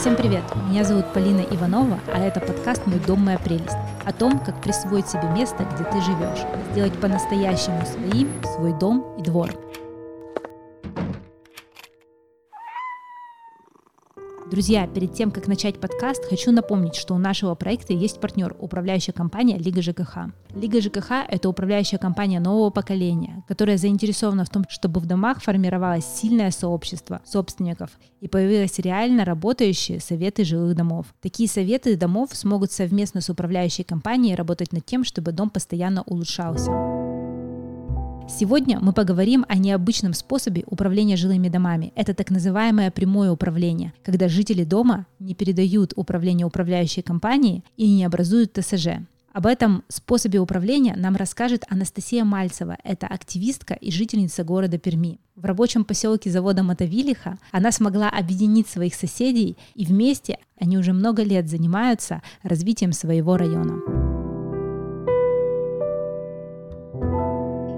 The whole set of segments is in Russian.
Всем привет! Меня зовут Полина Иванова, а это подкаст «Мой дом, моя прелесть» о том, как присвоить себе место, где ты живешь, сделать по-настоящему своим свой дом и двор – Друзья, перед тем, как начать подкаст, хочу напомнить, что у нашего проекта есть партнер, управляющая компания Лига ЖКХ. Лига ЖКХ – это управляющая компания нового поколения, которая заинтересована в том, чтобы в домах формировалось сильное сообщество собственников и появились реально работающие советы жилых домов. Такие советы домов смогут совместно с управляющей компанией работать над тем, чтобы дом постоянно улучшался. Сегодня мы поговорим о необычном способе управления жилыми домами. Это так называемое прямое управление, когда жители дома не передают управление управляющей компании и не образуют ТСЖ. Об этом способе управления нам расскажет Анастасия Мальцева. Это активистка и жительница города Перми. В рабочем поселке завода Мотовилиха она смогла объединить своих соседей, и вместе они уже много лет занимаются развитием своего района.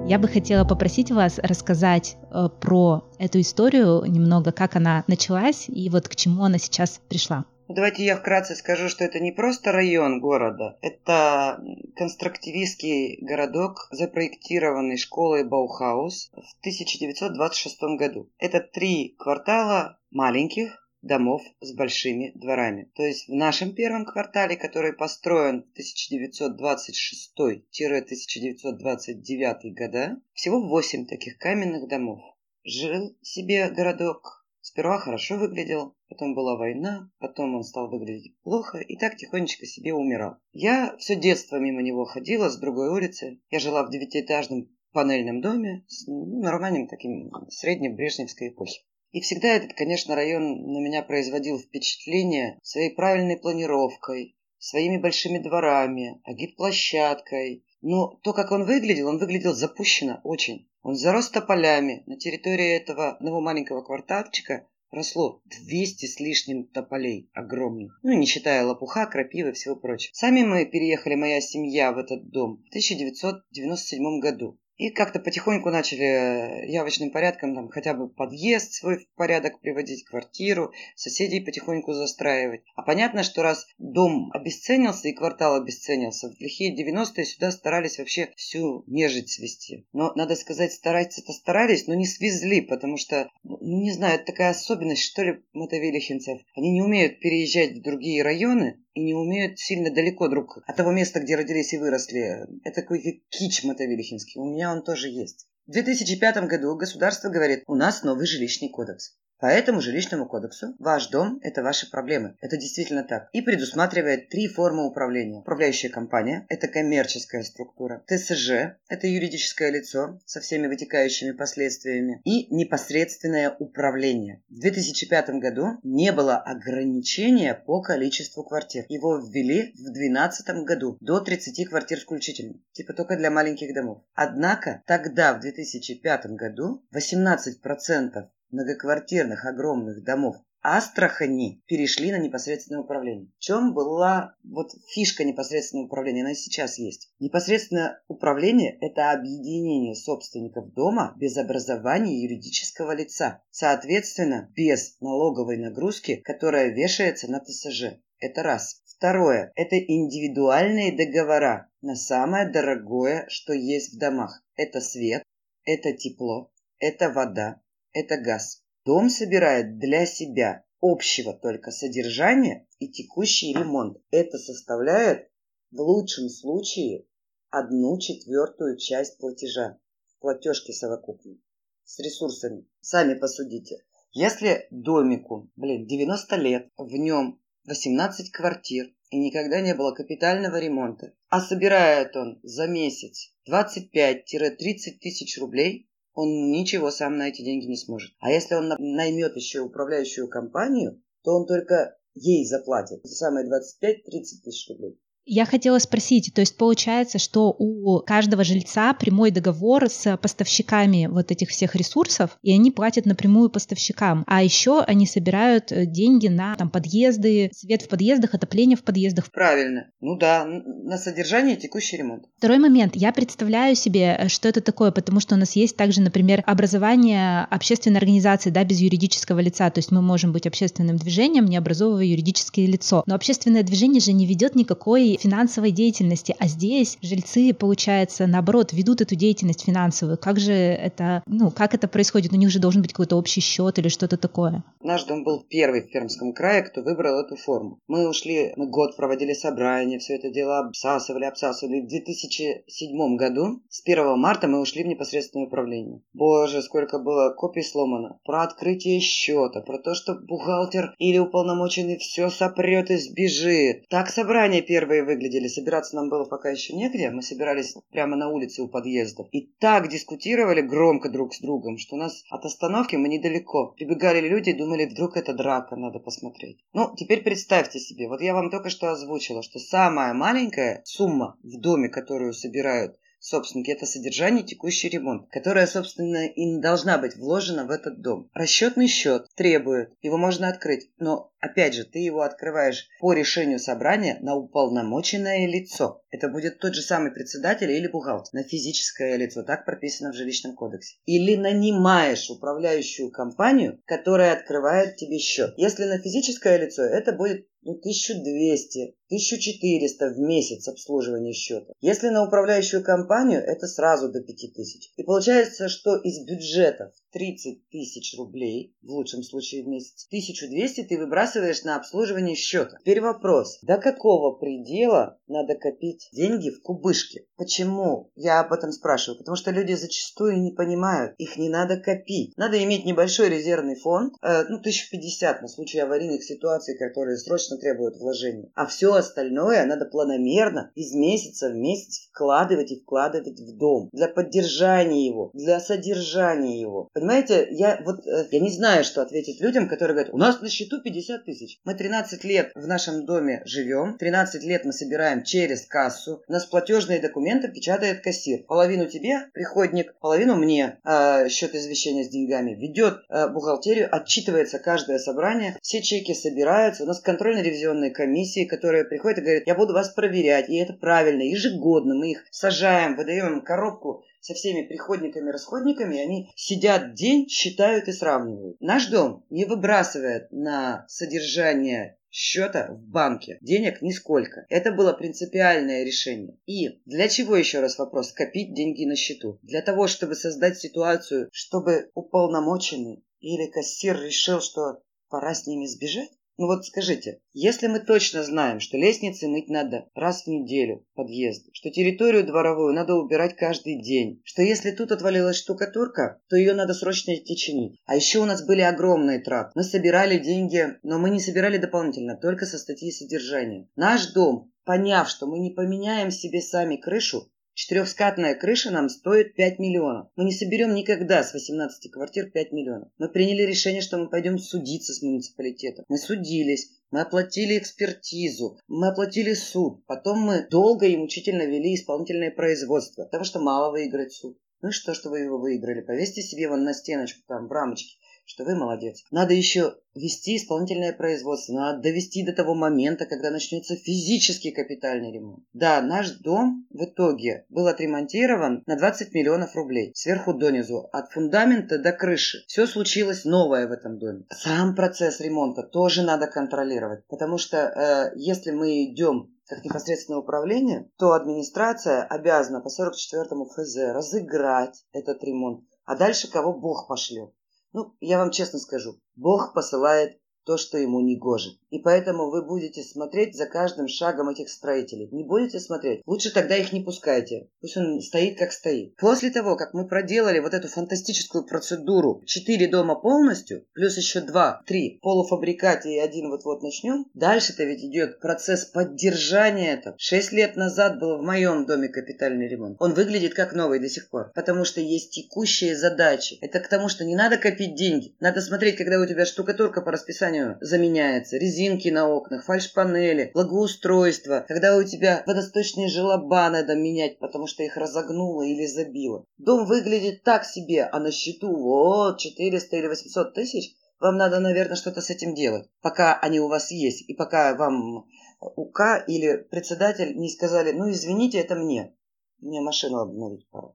Я бы хотела попросить вас рассказать э, про эту историю немного, как она началась и вот к чему она сейчас пришла. Давайте я вкратце скажу, что это не просто район города, это конструктивистский городок, запроектированный школой Баухаус в 1926 году. Это три квартала маленьких, домов с большими дворами. То есть в нашем первом квартале, который построен в 1926-1929 года, всего 8 таких каменных домов. Жил себе городок, сперва хорошо выглядел, потом была война, потом он стал выглядеть плохо и так тихонечко себе умирал. Я все детство мимо него ходила с другой улицы. Я жила в девятиэтажном панельном доме с ну, нормальным таким среднем брежневской эпохи. И всегда этот, конечно, район на меня производил впечатление своей правильной планировкой, своими большими дворами, агит-площадкой. Но то, как он выглядел, он выглядел запущенно очень. Он зарос тополями. На территории этого одного маленького квартальчика росло 200 с лишним тополей огромных. Ну, не считая лопуха, крапивы и всего прочего. Сами мы переехали, моя семья, в этот дом в 1997 году. И как-то потихоньку начали э, явочным порядком там хотя бы подъезд свой в порядок приводить, квартиру, соседей потихоньку застраивать. А понятно, что раз дом обесценился и квартал обесценился, в лихие 90-е сюда старались вообще всю нежить свести. Но, надо сказать, стараться-то старались, но не свезли, потому что, ну, не знаю, это такая особенность, что ли, мотовилихинцев. Они не умеют переезжать в другие районы, и не умеют сильно далеко друг от того места, где родились и выросли. Это какой-то кич мотовилихинский. У меня он тоже есть. В 2005 году государство говорит, у нас новый жилищный кодекс. По этому жилищному кодексу ваш дом – это ваши проблемы. Это действительно так. И предусматривает три формы управления. Управляющая компания – это коммерческая структура. ТСЖ – это юридическое лицо со всеми вытекающими последствиями. И непосредственное управление. В 2005 году не было ограничения по количеству квартир. Его ввели в 2012 году до 30 квартир включительно. Типа только для маленьких домов. Однако тогда, в 2005 году, 18% многоквартирных огромных домов Астрахани перешли на непосредственное управление. В чем была вот фишка непосредственного управления? Она сейчас есть. Непосредственное управление – это объединение собственников дома без образования юридического лица. Соответственно, без налоговой нагрузки, которая вешается на ТСЖ. Это раз. Второе – это индивидуальные договора на самое дорогое, что есть в домах. Это свет, это тепло, это вода, это газ. Дом собирает для себя общего только содержания и текущий ремонт. Это составляет в лучшем случае одну четвертую часть платежа в платежке совокупной с ресурсами. Сами посудите. Если домику, блин, 90 лет, в нем 18 квартир и никогда не было капитального ремонта, а собирает он за месяц 25-30 тысяч рублей, он ничего сам на эти деньги не сможет. А если он наймет еще управляющую компанию, то он только ей заплатит. Самые 25-30 тысяч рублей. Я хотела спросить, то есть получается, что у каждого жильца прямой договор с поставщиками вот этих всех ресурсов, и они платят напрямую поставщикам, а еще они собирают э, деньги на там, подъезды, свет в подъездах, отопление в подъездах. Правильно. Ну да, на содержание текущий ремонт. Второй момент. Я представляю себе, э, что это такое, потому что у нас есть также, например, образование общественной организации, да, без юридического лица, то есть мы можем быть общественным движением, не образовывая юридическое лицо. Но общественное движение же не ведет никакой финансовой деятельности, а здесь жильцы, получается, наоборот, ведут эту деятельность финансовую. Как же это, ну, как это происходит? У них же должен быть какой-то общий счет или что-то такое. Наш дом был первый в Пермском крае, кто выбрал эту форму. Мы ушли, мы год проводили собрания, все это дело обсасывали, обсасывали. В 2007 году, с 1 марта, мы ушли в непосредственное управление. Боже, сколько было копий сломано. Про открытие счета, про то, что бухгалтер или уполномоченный все сопрет и сбежит. Так собрания первые выглядели. Собираться нам было пока еще негде. Мы собирались прямо на улице у подъездов. И так дискутировали громко друг с другом, что у нас от остановки мы недалеко. Прибегали люди и думали, вдруг это драка, надо посмотреть. Ну, теперь представьте себе, вот я вам только что озвучила, что самая маленькая сумма в доме, которую собирают собственники, это содержание текущий ремонт, которое, собственно, и не должна быть вложена в этот дом. Расчетный счет требует, его можно открыть, но Опять же, ты его открываешь по решению собрания на уполномоченное лицо. Это будет тот же самый председатель или бухгалтер. На физическое лицо. Так прописано в жилищном кодексе. Или нанимаешь управляющую компанию, которая открывает тебе счет. Если на физическое лицо, это будет ну, 1200, 1400 в месяц обслуживания счета. Если на управляющую компанию, это сразу до 5000. И получается, что из бюджета 30 тысяч рублей, в лучшем случае в месяц, 1200 ты выбрасываешь на обслуживание счета. Теперь вопрос, до какого предела надо копить деньги в кубышке? Почему я об этом спрашиваю? Потому что люди зачастую не понимают, их не надо копить. Надо иметь небольшой резервный фонд, э, ну, 1050 на случай аварийных ситуаций, которые срочно требуют вложения. А все остальное надо планомерно из месяца в месяц вкладывать и вкладывать в дом. Для поддержания его, для содержания его. Понимаете, я вот э, я не знаю, что ответить людям, которые говорят, у нас на счету 50 тысяч. Мы 13 лет в нашем доме живем, 13 лет мы собираем через кассу, у нас платежные документы печатает кассир. Половину тебе, приходник, половину мне. Э, счет извещения с деньгами. Ведет э, бухгалтерию, отчитывается каждое собрание, все чеки собираются, у нас контрольно-ревизионные комиссии, которые приходят и говорят, я буду вас проверять, и это правильно, ежегодно мы их сажаем, выдаем им коробку со всеми приходниками-расходниками, они сидят день, считают и сравнивают. Наш дом не выбрасывает на содержание счета в банке. Денег нисколько. Это было принципиальное решение. И для чего еще раз вопрос? Копить деньги на счету. Для того, чтобы создать ситуацию, чтобы уполномоченный или кассир решил, что пора с ними сбежать? Ну вот скажите, если мы точно знаем, что лестницы мыть надо раз в неделю подъезд, что территорию дворовую надо убирать каждый день, что если тут отвалилась штукатурка, то ее надо срочно идти чинить. А еще у нас были огромные траты. Мы собирали деньги, но мы не собирали дополнительно, только со статьи содержания. Наш дом Поняв, что мы не поменяем себе сами крышу, Четырехскатная крыша нам стоит 5 миллионов. Мы не соберем никогда с 18 квартир 5 миллионов. Мы приняли решение, что мы пойдем судиться с муниципалитетом. Мы судились, мы оплатили экспертизу, мы оплатили суд. Потом мы долго и мучительно вели исполнительное производство, потому что мало выиграть суд. Ну и что, что вы его выиграли? Повесьте себе вон на стеночку, там, в рамочке что вы молодец. Надо еще вести исполнительное производство, надо довести до того момента, когда начнется физический капитальный ремонт. Да, наш дом в итоге был отремонтирован на 20 миллионов рублей, сверху донизу, от фундамента до крыши. Все случилось новое в этом доме. Сам процесс ремонта тоже надо контролировать, потому что э, если мы идем как непосредственное управление, то администрация обязана по 44-му ФЗ разыграть этот ремонт, а дальше кого Бог пошлет. Ну, я вам честно скажу, Бог посылает то, что ему не гоже. И поэтому вы будете смотреть за каждым шагом этих строителей. Не будете смотреть? Лучше тогда их не пускайте. Пусть он стоит как стоит. После того, как мы проделали вот эту фантастическую процедуру, четыре дома полностью, плюс еще два, три полуфабрикате и один вот-вот начнем, дальше-то ведь идет процесс поддержания этого. Шесть лет назад был в моем доме капитальный ремонт. Он выглядит как новый до сих пор, потому что есть текущие задачи. Это к тому, что не надо копить деньги. Надо смотреть, когда у тебя штукатурка по расписанию умолчанию заменяется. Резинки на окнах, фальшпанели, благоустройство. Когда у тебя водосточные желоба надо менять, потому что их разогнуло или забило. Дом выглядит так себе, а на счету вот 400 или 800 тысяч. Вам надо, наверное, что-то с этим делать, пока они у вас есть, и пока вам УК или председатель не сказали, ну, извините, это мне. Мне машину обновить пора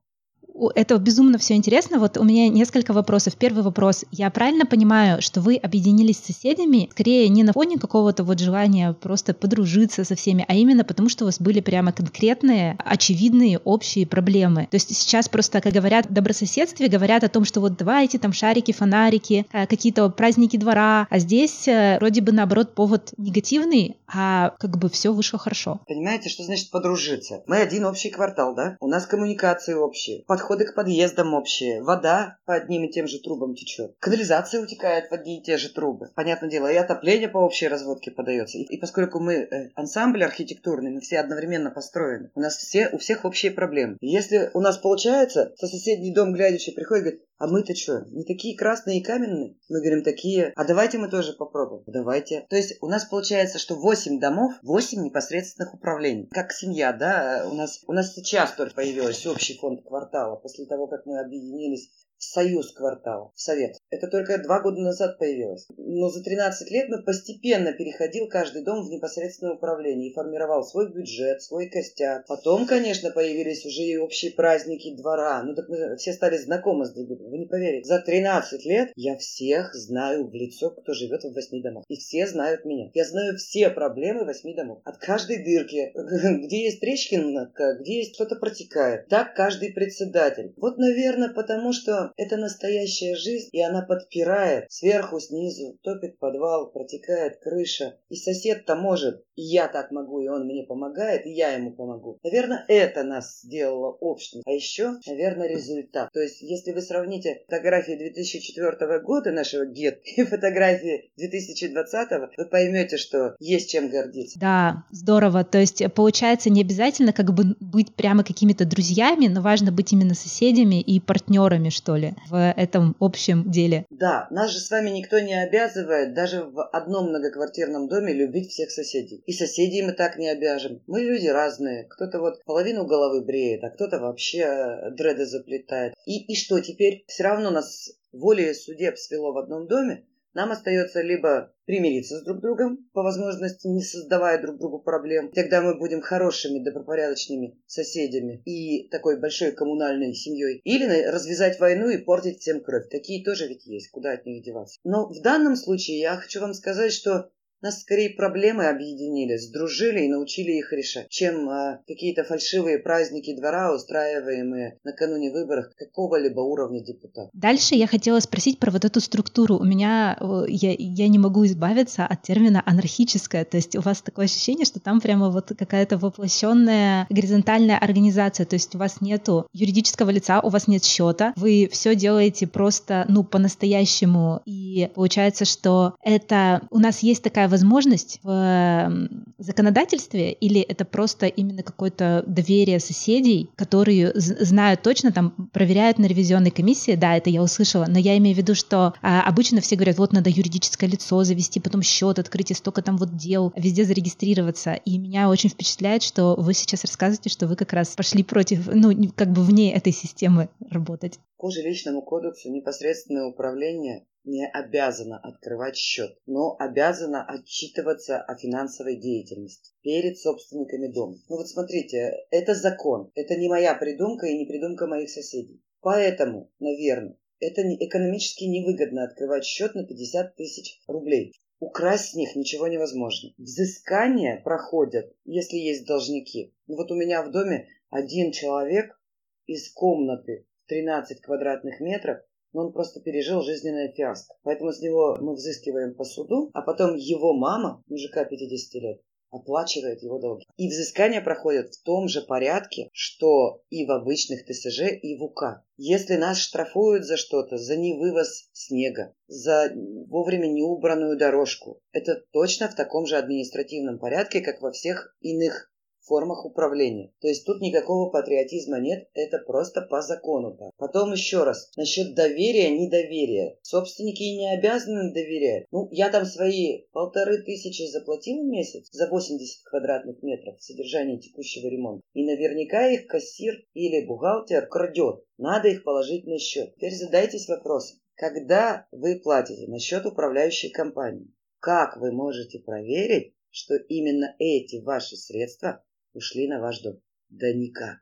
это безумно все интересно. Вот у меня несколько вопросов. Первый вопрос. Я правильно понимаю, что вы объединились с соседями скорее не на фоне какого-то вот желания просто подружиться со всеми, а именно потому, что у вас были прямо конкретные, очевидные общие проблемы. То есть сейчас просто, как говорят в добрососедстве, говорят о том, что вот давайте там шарики, фонарики, э, какие-то праздники двора, а здесь э, вроде бы наоборот повод негативный, а как бы все вышло хорошо. Понимаете, что значит подружиться? Мы один общий квартал, да? У нас коммуникации общие, подходы к подъездам общие, вода по одним и тем же трубам течет, канализация утекает в одни и те же трубы. Понятное дело, и отопление по общей разводке подается. И, и поскольку мы э, ансамбль архитектурный, мы все одновременно построены, у нас все, у всех общие проблемы. Если у нас получается, то соседний дом глядящий приходит и говорит, а мы-то что, не такие красные и каменные? Мы говорим, такие. А давайте мы тоже попробуем. Давайте. То есть у нас получается, что 8 домов, 8 непосредственных управлений. Как семья, да? У нас, у нас сейчас только появилась общий фонд квартала. После того, как мы объединились союз квартала, в совет. Это только два года назад появилось. Но за 13 лет мы постепенно переходил каждый дом в непосредственное управление и формировал свой бюджет, свой костяк. Потом, конечно, появились уже и общие праздники двора. Ну так мы все стали знакомы с друг другом. Вы не поверите. За 13 лет я всех знаю в лицо, кто живет в восьми домах. И все знают меня. Я знаю все проблемы восьми домов. От каждой дырки, где есть трещинка, где есть что-то протекает. Так каждый председатель. Вот, наверное, потому что это настоящая жизнь, и она подпирает сверху, снизу, топит подвал, протекает крыша. И сосед-то может, и я так могу, и он мне помогает, и я ему помогу. Наверное, это нас сделало общим. А еще, наверное, результат. То есть, если вы сравните фотографии 2004 года нашего ГЕТ и фотографии 2020, вы поймете, что есть чем гордиться. Да, здорово. То есть, получается, не обязательно как бы быть прямо какими-то друзьями, но важно быть именно соседями и партнерами, что ли, в этом общем деле. Да, нас же с вами никто не обязывает даже в одном многоквартирном доме любить всех соседей. И соседей мы так не обяжем. Мы люди разные. Кто-то вот половину головы бреет, а кто-то вообще э, дреды заплетает. И, и что теперь? Все равно нас волей судеб свело в одном доме, нам остается либо примириться с друг другом, по возможности не создавая друг другу проблем. Тогда мы будем хорошими, добропорядочными соседями и такой большой коммунальной семьей. Или развязать войну и портить всем кровь. Такие тоже ведь есть, куда от них деваться. Но в данном случае я хочу вам сказать, что нас скорее проблемы объединили, сдружили и научили их решать, чем а, какие-то фальшивые праздники двора, устраиваемые накануне выборов какого-либо уровня депутата. Дальше я хотела спросить про вот эту структуру. У меня, я, я не могу избавиться от термина анархическая, то есть у вас такое ощущение, что там прямо вот какая-то воплощенная горизонтальная организация, то есть у вас нету юридического лица, у вас нет счета, вы все делаете просто, ну, по-настоящему, и получается, что это у нас есть такая такая возможность в законодательстве, или это просто именно какое-то доверие соседей, которые знают точно, там проверяют на ревизионной комиссии, да, это я услышала, но я имею в виду, что а, обычно все говорят, вот надо юридическое лицо завести, потом счет открыть, и столько там вот дел, везде зарегистрироваться. И меня очень впечатляет, что вы сейчас рассказываете, что вы как раз пошли против, ну, как бы вне этой системы работать. По жилищному кодексу непосредственное управление не обязана открывать счет, но обязана отчитываться о финансовой деятельности перед собственниками дома. Ну вот смотрите, это закон, это не моя придумка и не придумка моих соседей. Поэтому, наверное, это экономически невыгодно открывать счет на 50 тысяч рублей. Украсть с них ничего невозможно. Взыскания проходят, если есть должники. Ну вот у меня в доме один человек из комнаты 13 квадратных метров но он просто пережил жизненное фиаско. Поэтому с него мы взыскиваем по суду, а потом его мама, мужика 50 лет, оплачивает его долги. И взыскания проходят в том же порядке, что и в обычных ТСЖ, и в УК. Если нас штрафуют за что-то, за невывоз снега, за вовремя неубранную дорожку, это точно в таком же административном порядке, как во всех иных формах управления. То есть тут никакого патриотизма нет, это просто по закону. Так. Потом еще раз, насчет доверия, недоверия. Собственники не обязаны доверять. Ну, я там свои полторы тысячи заплатил в месяц за 80 квадратных метров содержания текущего ремонта. И наверняка их кассир или бухгалтер крадет. Надо их положить на счет. Теперь задайтесь вопросом. Когда вы платите на счет управляющей компании, как вы можете проверить, что именно эти ваши средства ушли на ваш дом? Да никак.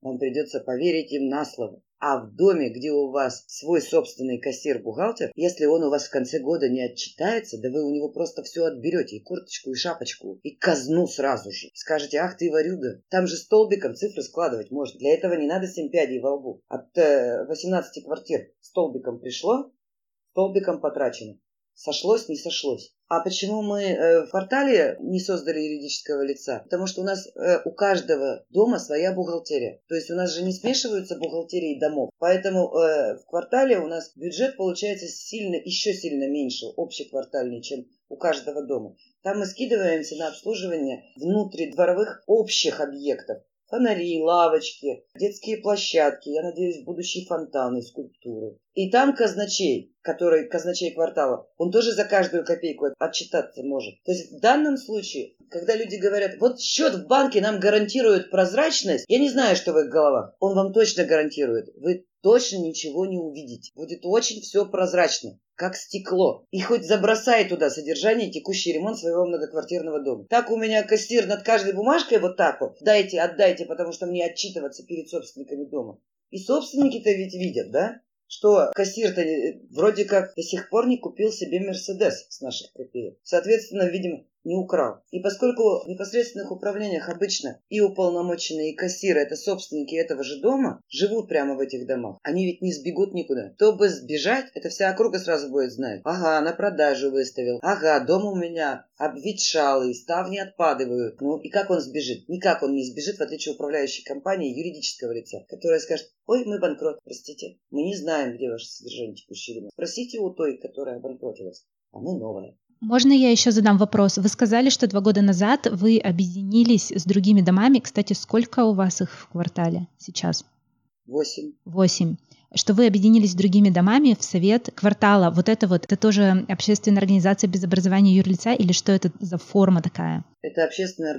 Вам придется поверить им на слово. А в доме, где у вас свой собственный кассир-бухгалтер, если он у вас в конце года не отчитается, да вы у него просто все отберете, и курточку, и шапочку, и казну сразу же. Скажете, ах ты, варюга, там же столбиком цифры складывать можно. Для этого не надо семь пядей во лбу. От э, 18 квартир столбиком пришло, столбиком потрачено. Сошлось, не сошлось. А почему мы э, в квартале не создали юридического лица? Потому что у нас э, у каждого дома своя бухгалтерия. То есть у нас же не смешиваются бухгалтерии домов. Поэтому э, в квартале у нас бюджет получается сильно, еще сильно меньше, общеквартальный, чем у каждого дома. Там мы скидываемся на обслуживание внутридворовых общих объектов. Фонари, лавочки, детские площадки, я надеюсь, будущие фонтаны, скульптуры. И там казначей, который казначей квартала, он тоже за каждую копейку отчитаться может. То есть в данном случае, когда люди говорят, вот счет в банке нам гарантирует прозрачность, я не знаю, что в их головах, он вам точно гарантирует. Вы точно ничего не увидите. Будет очень все прозрачно как стекло. И хоть забросай туда содержание текущий ремонт своего многоквартирного дома. Так у меня кассир над каждой бумажкой вот так вот. Дайте, отдайте, потому что мне отчитываться перед собственниками дома. И собственники-то ведь видят, да? что кассир-то вроде как до сих пор не купил себе Мерседес с наших копеек. Соответственно, видимо, не украл. И поскольку в непосредственных управлениях обычно и уполномоченные, и кассиры, это собственники этого же дома, живут прямо в этих домах, они ведь не сбегут никуда. Чтобы сбежать, это вся округа сразу будет знать. Ага, на продажу выставил. Ага, дом у меня обветшалый, ставни отпадывают. Ну и как он сбежит? Никак он не сбежит, в отличие от управляющей компании юридического лица, которая скажет, ой, мы банкрот, простите, мы не знаем, где ваше содержание текущего. Спросите у той, которая обанкротилась, а мы новая. Можно я еще задам вопрос? Вы сказали, что два года назад вы объединились с другими домами. Кстати, сколько у вас их в квартале сейчас? Восемь. Восемь что вы объединились с другими домами в совет квартала. Вот это вот, это тоже общественная организация без образования юрлица или что это за форма такая? Это общественная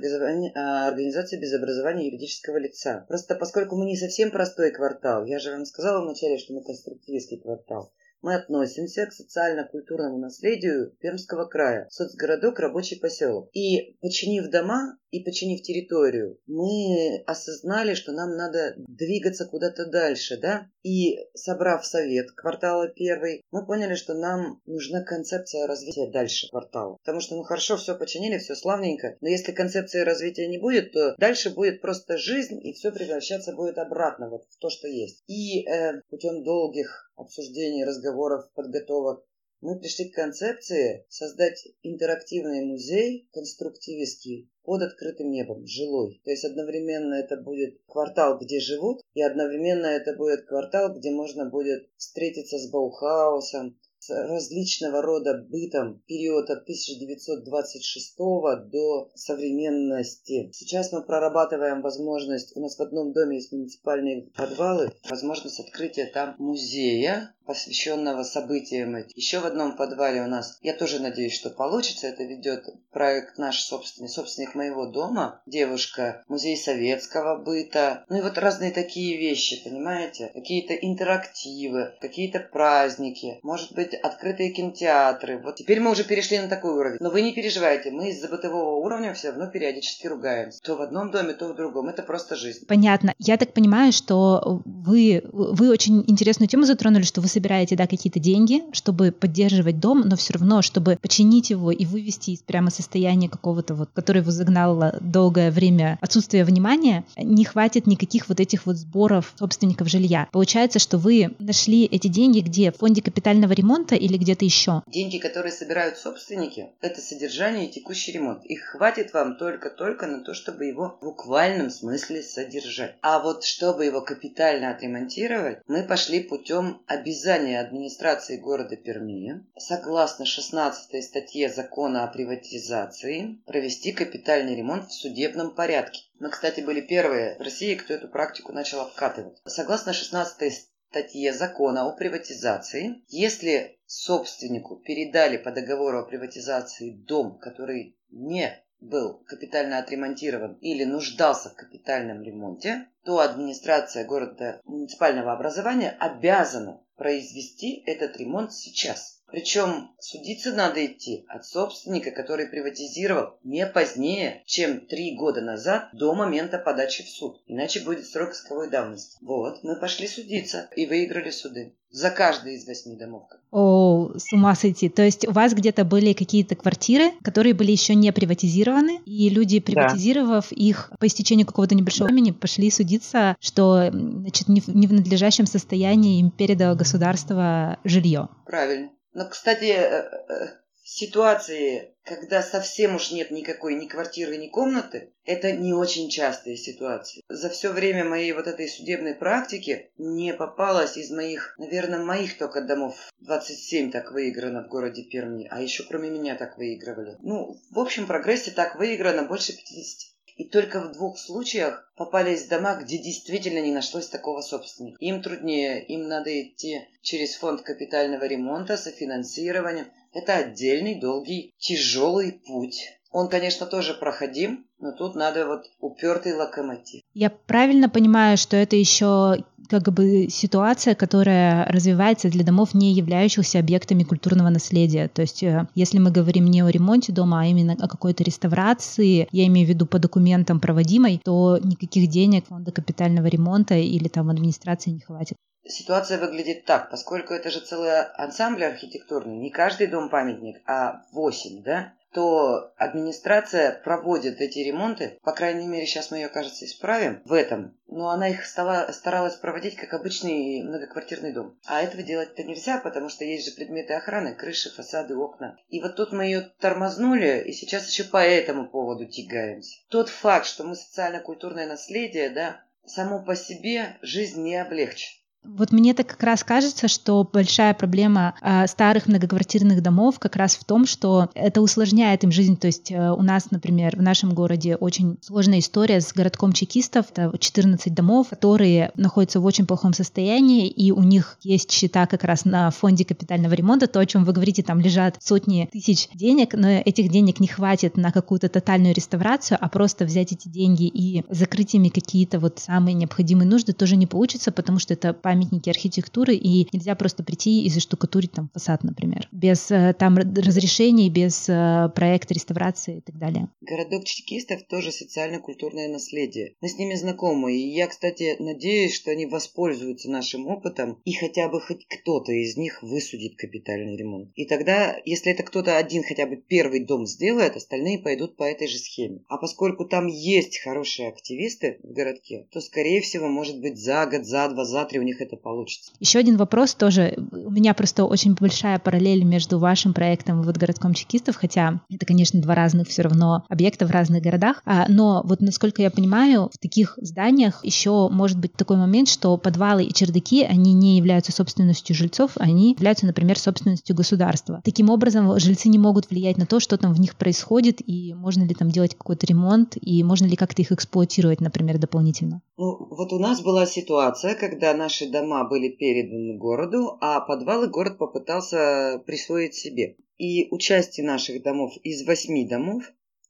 а, организация без образования юридического лица. Просто поскольку мы не совсем простой квартал, я же вам сказала вначале, что мы конструктивистский квартал, мы относимся к социально-культурному наследию Пермского края, соцгородок, рабочий поселок. И починив дома и починив территорию, мы осознали, что нам надо двигаться куда-то дальше, да? И собрав совет квартала первый, мы поняли, что нам нужна концепция развития дальше квартала. Потому что, ну хорошо, все починили, все славненько, но если концепции развития не будет, то дальше будет просто жизнь, и все превращаться будет обратно вот в то, что есть. И э, путем долгих обсуждений, разговоров, подготовок, мы пришли к концепции создать интерактивный музей конструктивистский под открытым небом, жилой. То есть одновременно это будет квартал, где живут, и одновременно это будет квартал, где можно будет встретиться с Баухаусом, различного рода бытом период от 1926 до современности. Сейчас мы прорабатываем возможность, у нас в одном доме есть муниципальные подвалы, возможность открытия там музея, посвященного событиям. Еще в одном подвале у нас, я тоже надеюсь, что получится, это ведет проект наш собственный, собственник моего дома, девушка, музей советского быта, ну и вот разные такие вещи, понимаете? Какие-то интерактивы, какие-то праздники, может быть, открытые кинотеатры. Вот теперь мы уже перешли на такой уровень. Но вы не переживайте, мы из-за бытового уровня все равно периодически ругаемся. То в одном доме, то в другом. Это просто жизнь. Понятно. Я так понимаю, что вы, вы очень интересную тему затронули, что вы собираете, да, какие-то деньги, чтобы поддерживать дом, но все равно, чтобы починить его и вывести из прямо состояния какого-то вот, который его загнало долгое время отсутствия внимания, не хватит никаких вот этих вот сборов собственников жилья. Получается, что вы нашли эти деньги где? В фонде капитального ремонта ремонта или где-то еще? Деньги, которые собирают собственники, это содержание и текущий ремонт. Их хватит вам только-только на то, чтобы его в буквальном смысле содержать. А вот чтобы его капитально отремонтировать, мы пошли путем обязания администрации города Перми, согласно 16 статье закона о приватизации, провести капитальный ремонт в судебном порядке. Мы, кстати, были первые в России, кто эту практику начал обкатывать. Согласно 16 статье закона о приватизации, если собственнику передали по договору о приватизации дом, который не был капитально отремонтирован или нуждался в капитальном ремонте, то администрация города муниципального образования обязана произвести этот ремонт сейчас. Причем судиться надо идти от собственника, который приватизировал не позднее, чем три года назад до момента подачи в суд. Иначе будет срок исковой давности. Вот, мы пошли судиться и выиграли суды. За каждый из восьми домов. О, с ума сойти. То есть у вас где-то были какие-то квартиры, которые были еще не приватизированы, и люди, приватизировав да. их по истечению какого-то небольшого времени, пошли судиться, что значит, не в, не в надлежащем состоянии им передало государство жилье. Правильно. Но, кстати, э, э, ситуации, когда совсем уж нет никакой ни квартиры, ни комнаты, это не очень частые ситуации. За все время моей вот этой судебной практики не попалось из моих, наверное, моих только домов 27 так выиграно в городе Перми, а еще кроме меня так выигрывали. Ну, в общем прогрессе так выиграно больше 50. И только в двух случаях попались дома, где действительно не нашлось такого собственника. Им труднее, им надо идти через фонд капитального ремонта, софинансированием. Это отдельный, долгий, тяжелый путь. Он, конечно, тоже проходим, но тут надо вот упертый локомотив. Я правильно понимаю, что это еще как бы ситуация, которая развивается для домов, не являющихся объектами культурного наследия. То есть, э, если мы говорим не о ремонте дома, а именно о какой-то реставрации, я имею в виду по документам проводимой, то никаких денег фонда капитального ремонта или там администрации не хватит. Ситуация выглядит так, поскольку это же целый ансамбль архитектурный, не каждый дом памятник, а восемь, да? То администрация проводит эти ремонты, по крайней мере, сейчас мы ее, кажется, исправим в этом, но она их стала, старалась проводить как обычный многоквартирный дом. А этого делать-то нельзя, потому что есть же предметы охраны, крыши, фасады, окна. И вот тут мы ее тормознули, и сейчас еще по этому поводу тягаемся. Тот факт, что мы социально-культурное наследие, да, само по себе жизнь не облегчит. Вот мне так как раз кажется, что большая проблема э, старых многоквартирных домов как раз в том, что это усложняет им жизнь. То есть э, у нас, например, в нашем городе очень сложная история с городком чекистов. Это 14 домов, которые находятся в очень плохом состоянии, и у них есть счета как раз на фонде капитального ремонта. То, о чем вы говорите, там лежат сотни тысяч денег, но этих денег не хватит на какую-то тотальную реставрацию, а просто взять эти деньги и закрыть ими какие-то вот самые необходимые нужды тоже не получится, потому что это памятники архитектуры, и нельзя просто прийти и заштукатурить там фасад, например, без э, там разрешений, без э, проекта реставрации и так далее. Городок чекистов тоже социально-культурное наследие. Мы с ними знакомы, и я, кстати, надеюсь, что они воспользуются нашим опытом, и хотя бы хоть кто-то из них высудит капитальный ремонт. И тогда, если это кто-то один хотя бы первый дом сделает, остальные пойдут по этой же схеме. А поскольку там есть хорошие активисты в городке, то, скорее всего, может быть, за год, за два, за три у них них это получится. Еще один вопрос тоже. У меня просто очень большая параллель между вашим проектом и вот городком чекистов, хотя это, конечно, два разных все равно объекта в разных городах. А, но вот насколько я понимаю, в таких зданиях еще может быть такой момент, что подвалы и чердаки, они не являются собственностью жильцов, они являются, например, собственностью государства. Таким образом, жильцы не могут влиять на то, что там в них происходит, и можно ли там делать какой-то ремонт, и можно ли как-то их эксплуатировать, например, дополнительно. Ну, вот у нас была ситуация, когда наши дома были переданы городу, а подвалы город попытался присвоить себе. И у части наших домов из восьми домов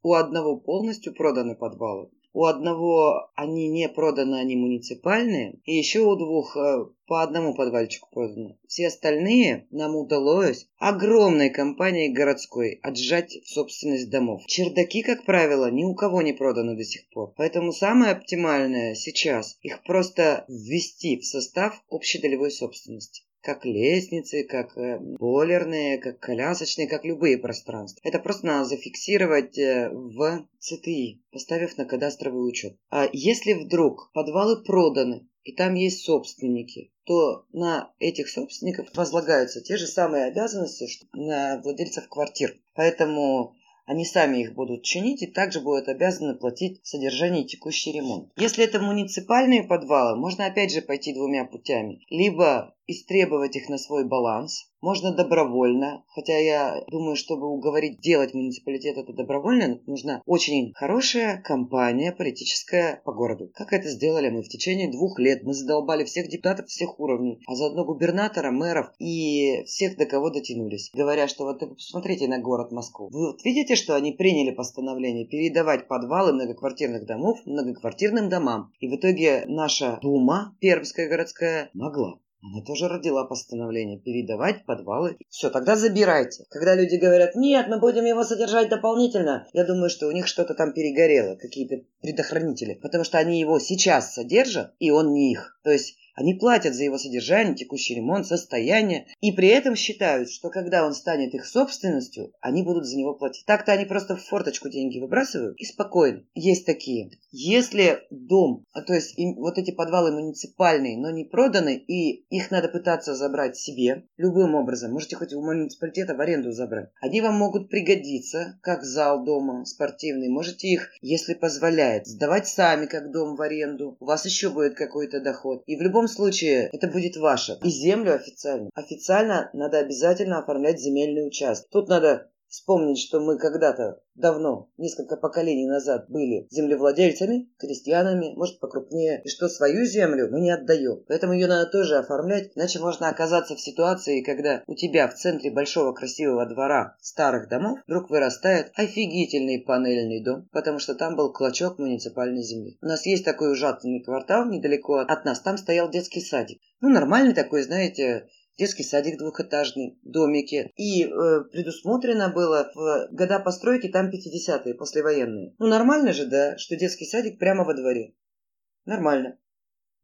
у одного полностью проданы подвалы. У одного они не проданы, они муниципальные. И еще у двух э, по одному подвальчику продано. Все остальные нам удалось огромной компанией городской отжать в собственность домов. Чердаки, как правило, ни у кого не проданы до сих пор. Поэтому самое оптимальное сейчас их просто ввести в состав общей долевой собственности. Как лестницы, как э, бойлерные, как колясочные, как любые пространства. Это просто надо зафиксировать э, в ЦТИ, поставив на кадастровый учет. А если вдруг подвалы проданы, и там есть собственники, то на этих собственников возлагаются те же самые обязанности, что на владельцев квартир. Поэтому они сами их будут чинить и также будут обязаны платить содержание и текущий ремонт. Если это муниципальные подвалы, можно опять же пойти двумя путями. Либо истребовать их на свой баланс, можно добровольно, хотя я думаю, чтобы уговорить делать муниципалитет это добровольно, нужна очень хорошая кампания политическая по городу. Как это сделали мы в течение двух лет? Мы задолбали всех депутатов всех уровней, а заодно губернатора, мэров и всех, до кого дотянулись. Говоря, что вот посмотрите на город Москву. Вы вот видите, что они приняли постановление передавать подвалы многоквартирных домов многоквартирным домам. И в итоге наша Дума, Пермская городская, могла она тоже родила постановление передавать подвалы. Все, тогда забирайте. Когда люди говорят, нет, мы будем его содержать дополнительно, я думаю, что у них что-то там перегорело, какие-то предохранители. Потому что они его сейчас содержат, и он не их. То есть они платят за его содержание, текущий ремонт, состояние, и при этом считают, что когда он станет их собственностью, они будут за него платить. Так-то они просто в форточку деньги выбрасывают и спокойно. Есть такие. Если дом, а то есть им, вот эти подвалы муниципальные, но не проданы, и их надо пытаться забрать себе любым образом, можете хоть у муниципалитета в аренду забрать, они вам могут пригодиться, как зал дома спортивный. Можете их, если позволяет, сдавать сами как дом в аренду. У вас еще будет какой-то доход. И в любом любом случае это будет ваше. И землю официально. Официально надо обязательно оформлять земельный участок. Тут надо вспомнить, что мы когда-то давно, несколько поколений назад, были землевладельцами, крестьянами, может покрупнее, и что свою землю мы не отдаем. Поэтому ее надо тоже оформлять, иначе можно оказаться в ситуации, когда у тебя в центре большого красивого двора старых домов вдруг вырастает офигительный панельный дом, потому что там был клочок муниципальной земли. У нас есть такой ужасный квартал недалеко от нас, там стоял детский садик. Ну, нормальный такой, знаете, детский садик двухэтажный, домики. И э, предусмотрено было в года постройки там 50-е, послевоенные. Ну, нормально же, да, что детский садик прямо во дворе. Нормально.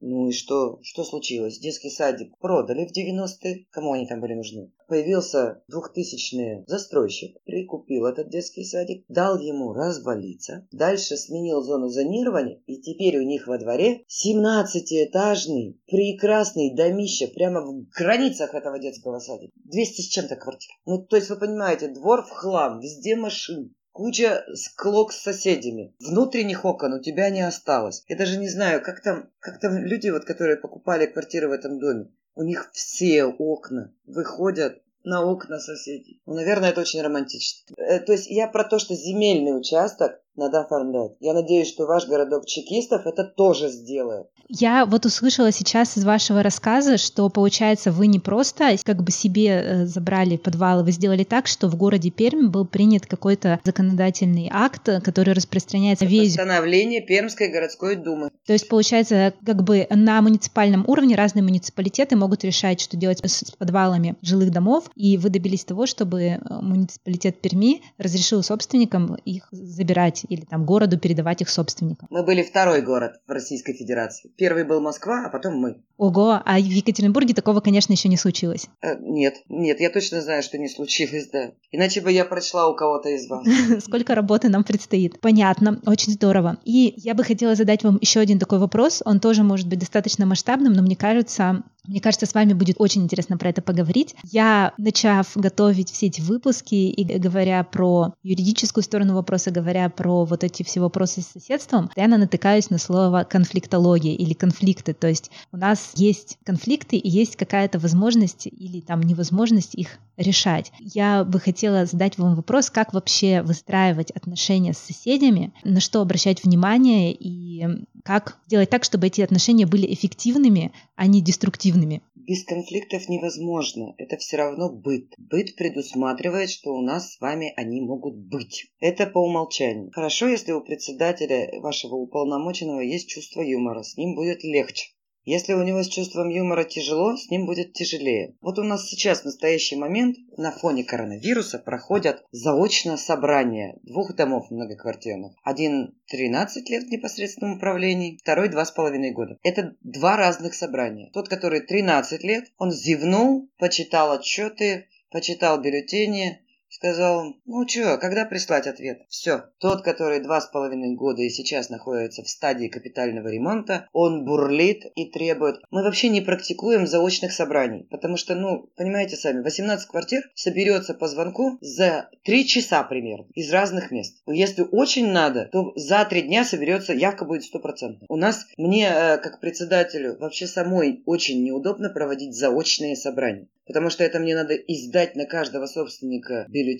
Ну и что? Что случилось? Детский садик продали в 90-е. Кому они там были нужны? Появился двухтысячный застройщик, прикупил этот детский садик, дал ему развалиться, дальше сменил зону зонирования, и теперь у них во дворе 17-этажный прекрасный домище прямо в границах этого детского садика. 200 с чем-то квартир. Ну, то есть вы понимаете, двор в хлам, везде машин. Куча склок с соседями. Внутренних окон у тебя не осталось. Я даже не знаю, как там, как там люди, вот, которые покупали квартиры в этом доме. У них все окна выходят на окна соседей. Ну, наверное, это очень романтично. Э, то есть я про то, что земельный участок надо оформлять. Я надеюсь, что ваш городок чекистов это тоже сделает. Я вот услышала сейчас из вашего рассказа, что получается вы не просто как бы себе э, забрали подвалы, вы сделали так, что в городе Пермь был принят какой-то законодательный акт, который распространяется весь... Постановление Пермской городской думы. То есть получается как бы на муниципальном уровне разные муниципалитеты могут решать, что делать с подвалами жилых домов, и вы добились того, чтобы э, муниципалитет Перми разрешил собственникам их забирать или там городу передавать их собственникам. Мы были второй город в Российской Федерации. Первый был Москва, а потом мы. Ого, а в Екатеринбурге такого, конечно, еще не случилось. Э, нет, нет, я точно знаю, что не случилось, да. Иначе бы я прочла у кого-то из вас. Сколько работы нам предстоит. Понятно, очень здорово. И я бы хотела задать вам еще один такой вопрос. Он тоже может быть достаточно масштабным, но мне кажется, мне кажется, с вами будет очень интересно про это поговорить. Я, начав готовить все эти выпуски и говоря про юридическую сторону вопроса, говоря про вот эти все вопросы с соседством, я натыкаюсь на слово конфликтология или конфликты. То есть у нас есть конфликты и есть какая-то возможность или там невозможность их решать. Я бы хотела задать вам вопрос, как вообще выстраивать отношения с соседями, на что обращать внимание и как сделать так, чтобы эти отношения были эффективными, а не деструктивными. Без конфликтов невозможно. Это все равно быт. Быт предусматривает, что у нас с вами они могут быть. Это по умолчанию. Хорошо, если у председателя вашего уполномоченного есть чувство юмора. С ним будет легче. Если у него с чувством юмора тяжело, с ним будет тяжелее. Вот у нас сейчас в настоящий момент на фоне коронавируса проходят заочно собрания двух домов многоквартирных. Один 13 лет в непосредственном управлении, второй 2,5 года. Это два разных собрания. Тот, который 13 лет, он зевнул, почитал отчеты, почитал бюллетени, Сказал, ну чё, когда прислать ответ? Все. Тот, который два с половиной года и сейчас находится в стадии капитального ремонта, он бурлит и требует. Мы вообще не практикуем заочных собраний, потому что, ну, понимаете сами, 18 квартир соберется по звонку за 3 часа примерно из разных мест. Если очень надо, то за 3 дня соберется, явка будет стопроцентная. У нас, мне, э, как председателю, вообще самой очень неудобно проводить заочные собрания потому что это мне надо издать на каждого собственника бюллетень,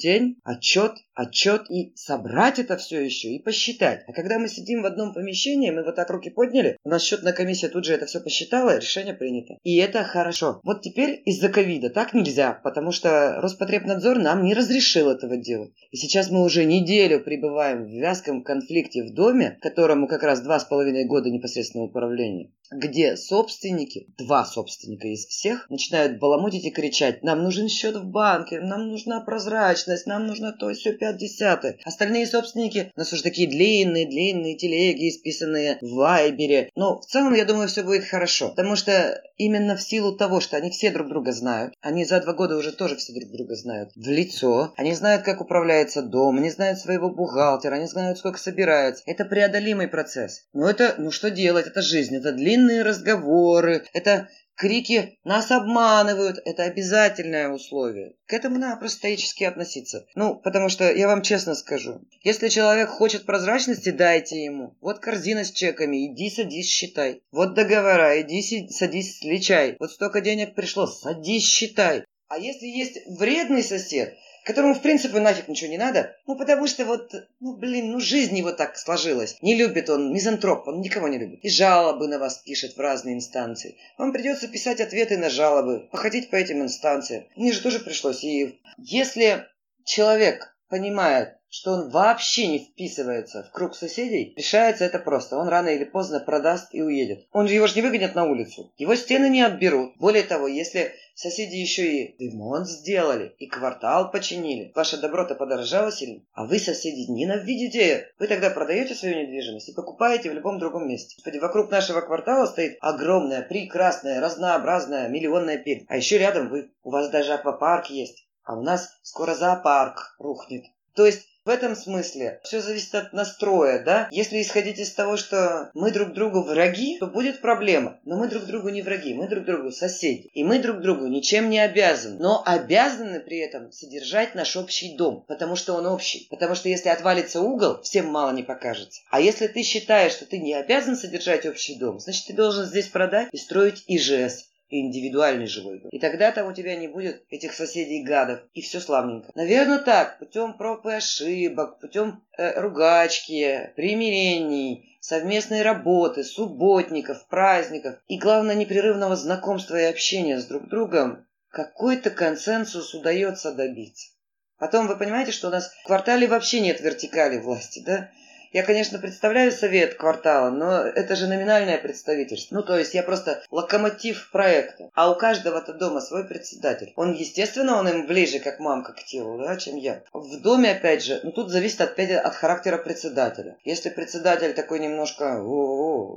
отчет, отчет и собрать это все еще и посчитать. А когда мы сидим в одном помещении, мы вот так руки подняли, у нас счетная комиссия тут же это все посчитала, решение принято. И это хорошо. Вот теперь из-за ковида так нельзя, потому что Роспотребнадзор нам не разрешил этого делать. И сейчас мы уже неделю пребываем в вязком конфликте в доме, которому как раз два с половиной года непосредственного управления где собственники, два собственника из всех, начинают баламутить и кричать, нам нужен счет в банке, нам нужна прозрачность, нам нужно то, все, пять десятых. Остальные собственники, у нас уже такие длинные, длинные телеги, исписанные в Вайбере. Но в целом, я думаю, все будет хорошо, потому что именно в силу того, что они все друг друга знают, они за два года уже тоже все друг друга знают в лицо, они знают, как управляется дом, они знают своего бухгалтера, они знают, сколько собираются. Это преодолимый процесс. Но это, ну что делать, это жизнь, это длинные разговоры, это Крики «нас обманывают» – это обязательное условие. К этому надо просто относиться. Ну, потому что я вам честно скажу, если человек хочет прозрачности, дайте ему. Вот корзина с чеками, иди садись считай. Вот договора, иди садись сличай. Вот столько денег пришло, садись считай. А если есть вредный сосед, которому, в принципе, нафиг ничего не надо. Ну, потому что вот, ну, блин, ну, жизнь его так сложилась. Не любит он, мизантроп, он никого не любит. И жалобы на вас пишет в разные инстанции. Вам придется писать ответы на жалобы, походить по этим инстанциям. Мне же тоже пришлось. И если человек понимает, что он вообще не вписывается в круг соседей, решается это просто. Он рано или поздно продаст и уедет. Он же его же не выгонят на улицу. Его стены не отберут. Более того, если соседи еще и ремонт сделали, и квартал починили, ваша доброта подорожала сильно, а вы, соседи, ненавидите. Вы тогда продаете свою недвижимость и покупаете в любом другом месте. Господи, вокруг нашего квартала стоит огромная, прекрасная, разнообразная, миллионная пель. А еще рядом вы. У вас даже аквапарк есть. А у нас скоро зоопарк рухнет. То есть в этом смысле все зависит от настроя, да? Если исходить из того, что мы друг другу враги, то будет проблема. Но мы друг другу не враги, мы друг другу соседи. И мы друг другу ничем не обязаны. Но обязаны при этом содержать наш общий дом, потому что он общий. Потому что если отвалится угол, всем мало не покажется. А если ты считаешь, что ты не обязан содержать общий дом, значит ты должен здесь продать и строить ИЖС индивидуальный живой дом. И тогда там у тебя не будет этих соседей-гадов, и все славненько. Наверное, так, путем проб и ошибок, путем э, ругачки, примирений, совместной работы, субботников, праздников и, главное, непрерывного знакомства и общения с друг другом, какой-то консенсус удается добиться. Потом вы понимаете, что у нас в квартале вообще нет вертикали власти, да? Я, конечно, представляю совет квартала, но это же номинальное представительство. Ну, то есть я просто локомотив проекта. А у каждого-то дома свой председатель. Он, естественно, он им ближе, как мамка к телу, да, чем я. В доме, опять же, ну, тут зависит опять от характера председателя. Если председатель такой немножко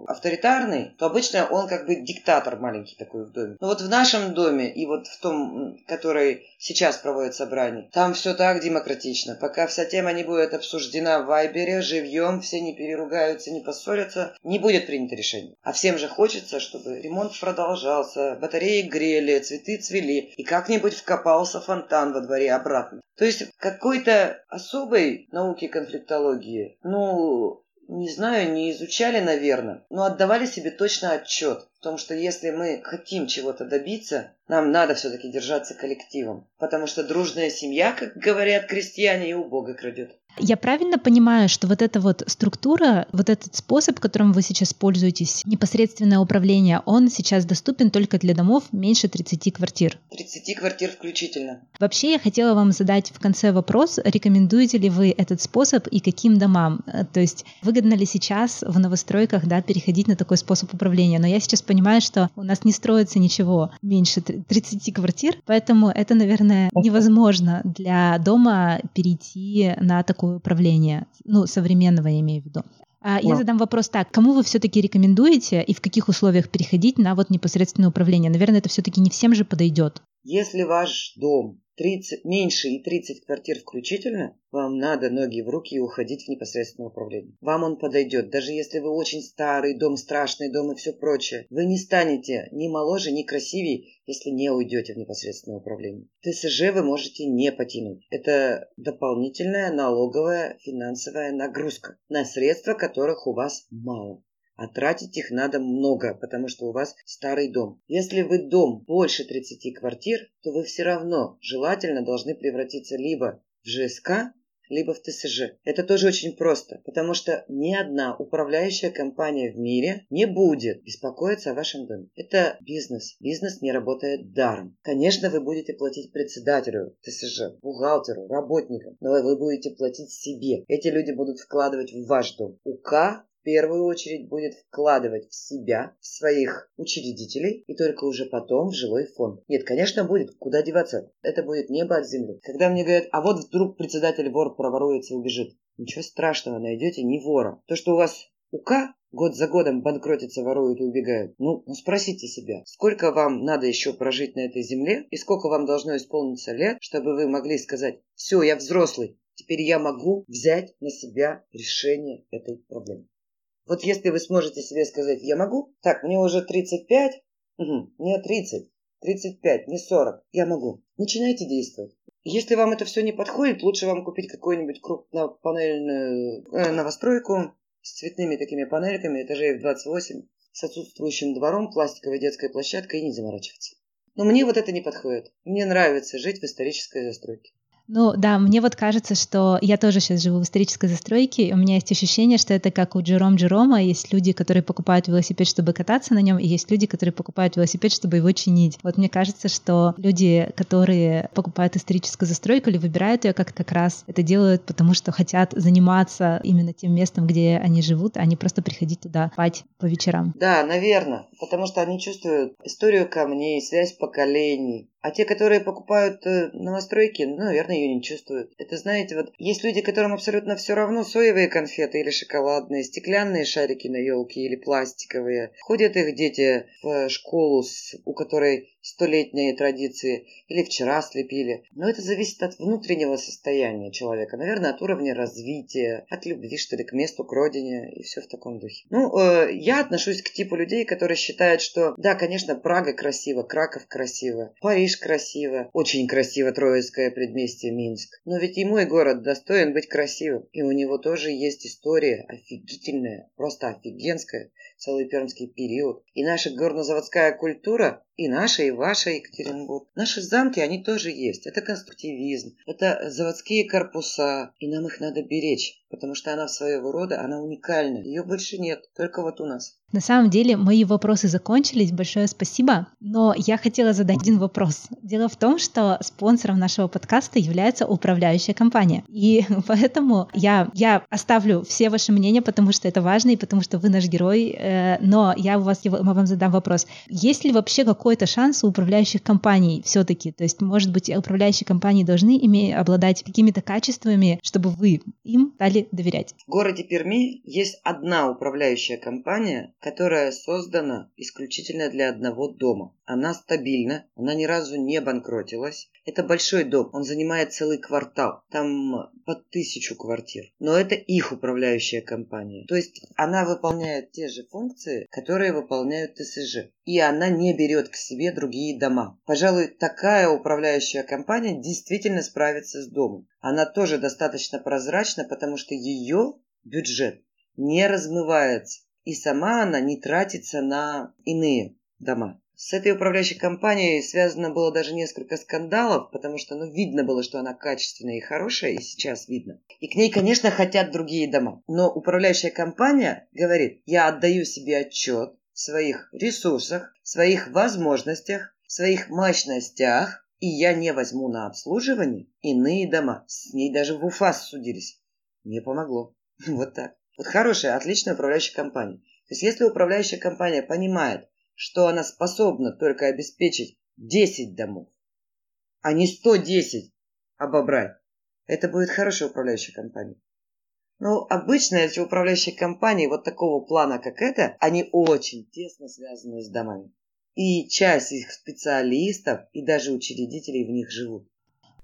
авторитарный, то обычно он как бы диктатор маленький такой в доме. Но вот в нашем доме и вот в том, который сейчас проводит собрание, там все так демократично. Пока вся тема не будет обсуждена в Вайбере, живьем, живем, все не переругаются, не поссорятся, не будет принято решение. А всем же хочется, чтобы ремонт продолжался, батареи грели, цветы цвели, и как-нибудь вкопался фонтан во дворе обратно. То есть какой-то особой науки конфликтологии, ну, не знаю, не изучали, наверное, но отдавали себе точно отчет в том, что если мы хотим чего-то добиться, нам надо все-таки держаться коллективом. Потому что дружная семья, как говорят крестьяне, и у Бога крадет. Я правильно понимаю, что вот эта вот структура, вот этот способ, которым вы сейчас пользуетесь, непосредственное управление, он сейчас доступен только для домов меньше 30 квартир? 30 квартир включительно. Вообще я хотела вам задать в конце вопрос, рекомендуете ли вы этот способ и каким домам? Э, то есть выгодно ли сейчас в новостройках да, переходить на такой способ управления? Но я сейчас есть понимают, что у нас не строится ничего меньше 30 квартир, поэтому это, наверное, невозможно для дома перейти на такое управление, ну, современного я имею в виду. А я задам вопрос так. Кому вы все-таки рекомендуете и в каких условиях переходить на вот непосредственное управление? Наверное, это все-таки не всем же подойдет. Если ваш дом 30, меньше и 30 квартир включительно, вам надо ноги в руки и уходить в непосредственное управление. Вам он подойдет, даже если вы очень старый дом, страшный дом и все прочее. Вы не станете ни моложе, ни красивее, если не уйдете в непосредственное управление. ТСЖ вы можете не потянуть. Это дополнительная налоговая финансовая нагрузка на средства, которых у вас мало а тратить их надо много, потому что у вас старый дом. Если вы дом больше 30 квартир, то вы все равно желательно должны превратиться либо в ЖСК, либо в ТСЖ. Это тоже очень просто, потому что ни одна управляющая компания в мире не будет беспокоиться о вашем доме. Это бизнес. Бизнес не работает даром. Конечно, вы будете платить председателю ТСЖ, бухгалтеру, работникам, но вы будете платить себе. Эти люди будут вкладывать в ваш дом. УК первую очередь будет вкладывать в себя, в своих учредителей и только уже потом в жилой фонд. Нет, конечно, будет. Куда деваться? Это будет небо от земли. Когда мне говорят, а вот вдруг председатель вор проворуется и убежит. Ничего страшного, найдете не вора. То, что у вас УК год за годом банкротятся, воруют и убегают. Ну, ну, спросите себя, сколько вам надо еще прожить на этой земле и сколько вам должно исполниться лет, чтобы вы могли сказать, все, я взрослый, теперь я могу взять на себя решение этой проблемы. Вот если вы сможете себе сказать, я могу, так, мне уже 35, угу, мне 30, 35, не 40, я могу. Начинайте действовать. Если вам это все не подходит, лучше вам купить какую-нибудь крупнопанельную э, новостройку с цветными такими панельками, этажей в 28, с отсутствующим двором, пластиковой детской площадкой и не заморачиваться. Но мне вот это не подходит. Мне нравится жить в исторической застройке. Ну да, мне вот кажется, что я тоже сейчас живу в исторической застройке, у меня есть ощущение, что это как у Джером Джерома, есть люди, которые покупают велосипед, чтобы кататься на нем, и есть люди, которые покупают велосипед, чтобы его чинить. Вот мне кажется, что люди, которые покупают историческую застройку или выбирают ее как как раз это делают, потому что хотят заниматься именно тем местом, где они живут, а не просто приходить туда спать по вечерам. Да, наверное, потому что они чувствуют историю камней, связь поколений, а те, которые покупают э, новостройки, ну, наверное, ее не чувствуют. Это, знаете, вот есть люди, которым абсолютно все равно соевые конфеты или шоколадные, стеклянные шарики на елке или пластиковые. Ходят их дети в школу, у которой столетние традиции, или вчера слепили. Но это зависит от внутреннего состояния человека, наверное, от уровня развития, от любви, что ли, к месту, к родине и все в таком духе. Ну, э, я отношусь к типу людей, которые считают, что, да, конечно, Прага красиво, Краков красиво, Париж красиво, очень красиво Троицкое предместье Минск. Но ведь и мой город достоин быть красивым, и у него тоже есть история офигительная, просто офигенская, целый пермский период. И наша горнозаводская культура и наша, и ваша Екатеринбург. Наши замки, они тоже есть. Это конструктивизм, это заводские корпуса, и нам их надо беречь, потому что она своего рода, она уникальна. Ее больше нет, только вот у нас. На самом деле мои вопросы закончились, большое спасибо, но я хотела задать один вопрос. Дело в том, что спонсором нашего подкаста является управляющая компания, и поэтому я, я оставлю все ваши мнения, потому что это важно, и потому что вы наш герой, э, но я у вас, я вам задам вопрос. Есть ли вообще какой-то шанс у управляющих компаний все-таки? То есть, может быть, управляющие компании должны иметь, обладать какими-то качествами, чтобы вы им доверять? В городе Перми есть одна управляющая компания, которая создана исключительно для одного дома. Она стабильна, она ни разу не банкротилась. Это большой дом, он занимает целый квартал, там под тысячу квартир. Но это их управляющая компания. То есть она выполняет те же функции, которые выполняют ТСЖ. И она не берет к себе другие дома. Пожалуй, такая управляющая компания действительно справится с домом. Она тоже достаточно прозрачна, потому что ее бюджет не размывается и сама она не тратится на иные дома. С этой управляющей компанией связано было даже несколько скандалов, потому что ну, видно было, что она качественная и хорошая, и сейчас видно. И к ней, конечно, хотят другие дома. Но управляющая компания говорит, я отдаю себе отчет в своих ресурсах, в своих возможностях, в своих мощностях, и я не возьму на обслуживание иные дома. С ней даже в УФАС судились. Не помогло. Вот так. Вот хорошая, отличная управляющая компания. То есть если управляющая компания понимает, что она способна только обеспечить 10 домов, а не 110 обобрать. Это будет хорошая управляющая компания. Ну, обычно эти управляющие компании вот такого плана, как это, они очень тесно связаны с домами. И часть их специалистов и даже учредителей в них живут.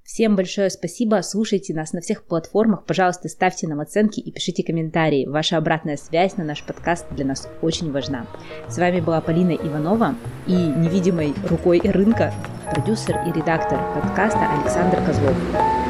Всем большое спасибо. Слушайте нас на всех платформах. Пожалуйста, ставьте нам оценки и пишите комментарии. Ваша обратная связь на наш подкаст для нас очень важна. С вами была Полина Иванова и невидимой рукой рынка продюсер и редактор подкаста Александр Козлов.